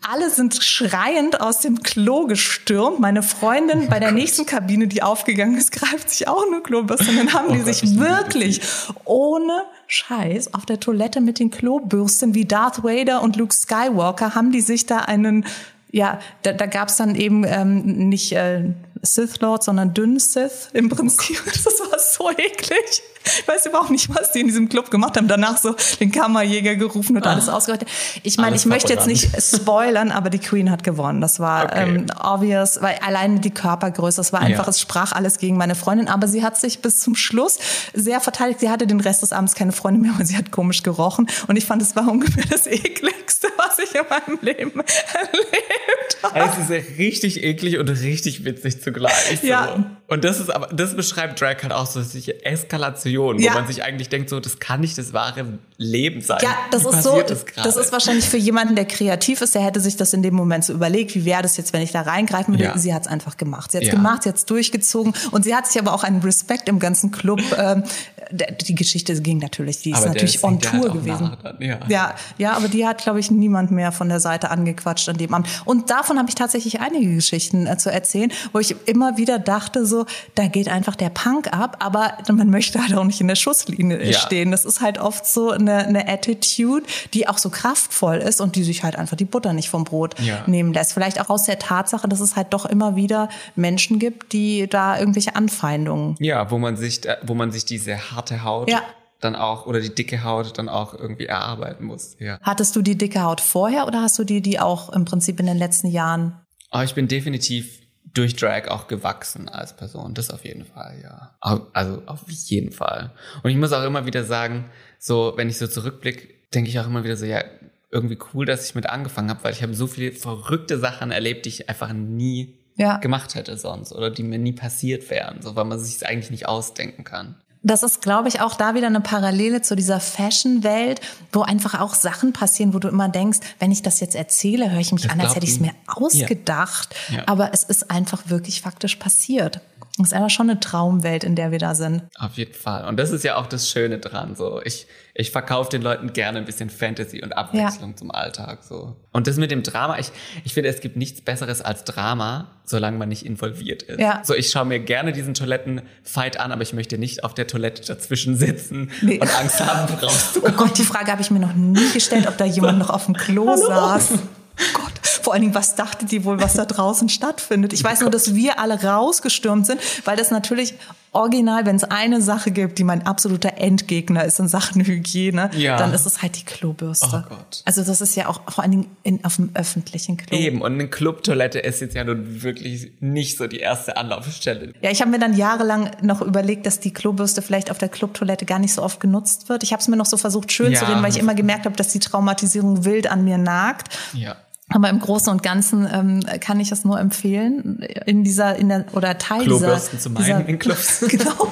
alle sind schreiend aus dem Klo gestürmt. Meine Freundin oh bei der Gott. nächsten Kabine, die aufgegangen ist, greift sich auch eine Klobürste. Und dann haben oh die Gott, sich wirklich ohne Scheiß auf der Toilette mit den Klobürsten wie Darth Vader und Luke Skywalker haben die sich da einen ja, da, da gab es dann eben ähm, nicht äh, Sith Lord, sondern dünn Sith im Prinzip. Das war so eklig. Ich weiß überhaupt nicht, was die in diesem Club gemacht haben. Danach so den Kammerjäger gerufen und alles ah, ausgerechnet. Ich meine, ich möchte jetzt nicht spoilern, aber die Queen hat gewonnen. Das war okay. ähm, obvious, weil allein die Körpergröße, das war einfach, ja. es sprach alles gegen meine Freundin. Aber sie hat sich bis zum Schluss sehr verteidigt. Sie hatte den Rest des Abends keine Freundin mehr, aber sie hat komisch gerochen. Und ich fand, es war ungefähr das ekligste, was ich in meinem Leben erlebt Also es ist richtig eklig und richtig witzig zugleich. So. Ja. Und das ist aber, das beschreibt Drag halt auch so solche Eskalation, Ja. wo man sich eigentlich denkt, so, das kann nicht das wahre Leben sein. Ja, das Wie ist so, das, gerade? ist wahrscheinlich für jemanden, der kreativ ist, der hätte sich das in dem Moment so überlegt, wie wäre das jetzt, wenn ich da reingreifen würde. Ja. Sie hat es einfach gemacht. Sie hat es Ja. gemacht, sie hat es durchgezogen und sie hat sich aber auch einen Respekt im ganzen Club. Ähm, die Geschichte ging natürlich, die ist Aber natürlich on ja halt Tour gewesen. ja. ja, ja, aber die hat, glaube ich, niemand mehr von der Seite angequatscht an dem Abend. Und davon habe ich tatsächlich einige Geschichten äh, zu erzählen, wo ich immer wieder dachte, so, da geht einfach der Punk ab, aber man möchte halt auch nicht in der Schusslinie äh, Ja. stehen. Das ist halt oft so eine, eine Attitude, die auch so kraftvoll ist und die sich halt einfach die Butter nicht vom Brot Ja. nehmen lässt. Vielleicht auch aus der Tatsache, dass es halt doch immer wieder Menschen gibt, die da irgendwelche Anfeindungen Ja, wo man sich, da- wo man sich diese harte Haut Ja. dann auch, oder die dicke Haut dann auch irgendwie erarbeiten muss. Ja. Hattest du die dicke Haut vorher oder hast du die die auch im Prinzip in den letzten Jahren? Aber ich bin definitiv durch Drag auch gewachsen als Person. Das auf jeden Fall, ja. Also auf jeden Fall. Und ich muss auch immer wieder sagen, so, wenn ich so zurückblicke, denke ich auch immer wieder so, ja, irgendwie cool, dass ich mit angefangen habe, weil ich habe so viele verrückte Sachen erlebt, die ich einfach nie Ja. gemacht hätte sonst oder die mir nie passiert wären, so weil man sich es eigentlich nicht ausdenken kann. Das ist, glaube ich, auch da wieder eine Parallele zu dieser Fashion-Welt, wo einfach auch Sachen passieren, wo du immer denkst, wenn ich das jetzt erzähle, höre ich mich Das an, als hätte ich es mir ausgedacht. Ja. Aber es ist einfach wirklich faktisch passiert. Es ist einfach schon eine Traumwelt, in der wir da sind. Auf jeden Fall. Und das ist ja auch das Schöne dran. So, ich, ich verkaufe den Leuten gerne ein bisschen Fantasy und Abwechslung zum Alltag. So. Und das mit dem Drama, ich, ich finde, es gibt nichts Besseres als Drama, solange man nicht involviert ist. Ja. So, ich schaue mir gerne diesen Toilettenfight an, aber ich möchte nicht auf der Toilette dazwischen sitzen Nee. und Angst haben, Oh rauszukommen. Gott, die Frage habe ich mir noch nie gestellt, ob da jemand noch auf dem Klo saß. Gott, vor allen Dingen, was dachte die wohl, was da draußen stattfindet? Ich weiß nur, dass wir alle rausgestürmt sind, weil das natürlich original, wenn es eine Sache gibt, die mein absoluter Endgegner ist in Sachen Hygiene, Ja. dann ist es halt die Klobürste. Oh Gott. Also das ist ja auch vor allen Dingen in, auf dem öffentlichen Klo. Eben, und eine Clubtoilette ist jetzt ja nun wirklich nicht so die erste Anlaufstelle. Ja, ich habe mir dann jahrelang noch überlegt, dass die Klobürste vielleicht auf der Clubtoilette gar nicht so oft genutzt wird. Ich habe es mir noch so versucht schön Ja. zu reden, weil ich immer gemerkt habe, dass die Traumatisierung wild an mir nagt. Ja. Aber im Großen und Ganzen ähm, kann ich es nur empfehlen, in dieser, in der, oder Teil Klobürsten dieser, zu meinen in Clubs. genau.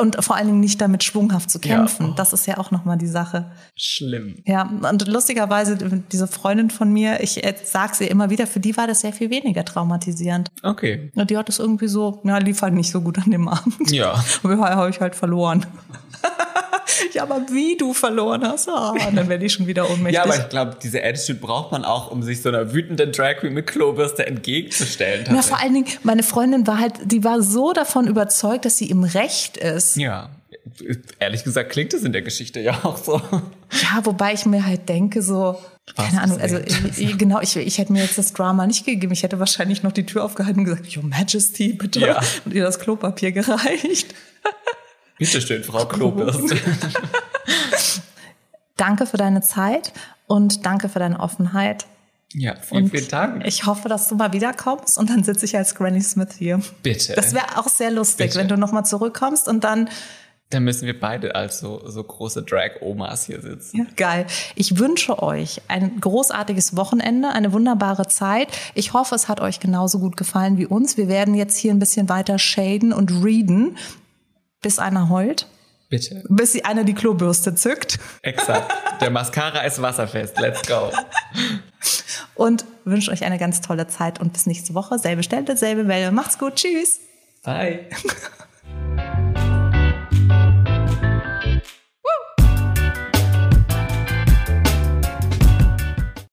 und vor allen Dingen nicht damit schwunghaft zu Ja. kämpfen. Das ist ja auch nochmal die Sache. Schlimm. Ja, und lustigerweise, diese Freundin von mir, ich äh, sag's ihr immer wieder, für die war das sehr viel weniger traumatisierend. Okay. Und die hat es irgendwie so, ja, lief halt nicht so gut an dem Abend. Ja. Und ja, habe ich halt verloren. Ja, aber wie du verloren hast, ah, dann werde ich schon wieder ohnmächtig. Ja, aber ich glaube, diese Attitude braucht man auch, um sich so einer wütenden Drag Queen mit Klobürste entgegenzustellen. Na, vor allen Dingen, meine Freundin war halt, die war so davon überzeugt, dass sie im Recht ist. Ja, ehrlich gesagt klingt es in der Geschichte ja auch so. Ja, wobei ich mir halt denke, so, Was keine Ahnung, also ich- genau, ich, ich hätte mir jetzt das Drama nicht gegeben. Ich hätte wahrscheinlich noch die Tür aufgehalten und gesagt, Your Majesty, bitte. Ja. Und ihr das Klopapier gereicht. Bitte schön, Frau Klobürste. Danke für deine Zeit und danke für deine Offenheit. Ja, vielen, Und vielen Dank. Ich hoffe, dass du mal wiederkommst und dann sitze ich als Granny Smith hier. Bitte. Das wäre auch sehr lustig, Bitte. wenn du nochmal zurückkommst und dann Dann müssen wir beide als so, so große Drag-Omas hier sitzen. Ja, geil. Ich wünsche euch ein großartiges Wochenende, eine wunderbare Zeit. Ich hoffe, es hat euch genauso gut gefallen wie uns. Wir werden jetzt hier ein bisschen weiter shaden und readen, bis einer heult, Bitte. bis sie einer die Klobürste zückt Exakt. Der Mascara ist wasserfest. Let's go. und wünsche euch eine ganz tolle Zeit und bis nächste Woche. Selbe Stelle, selbe Welle. Macht's gut. Tschüss. Bye.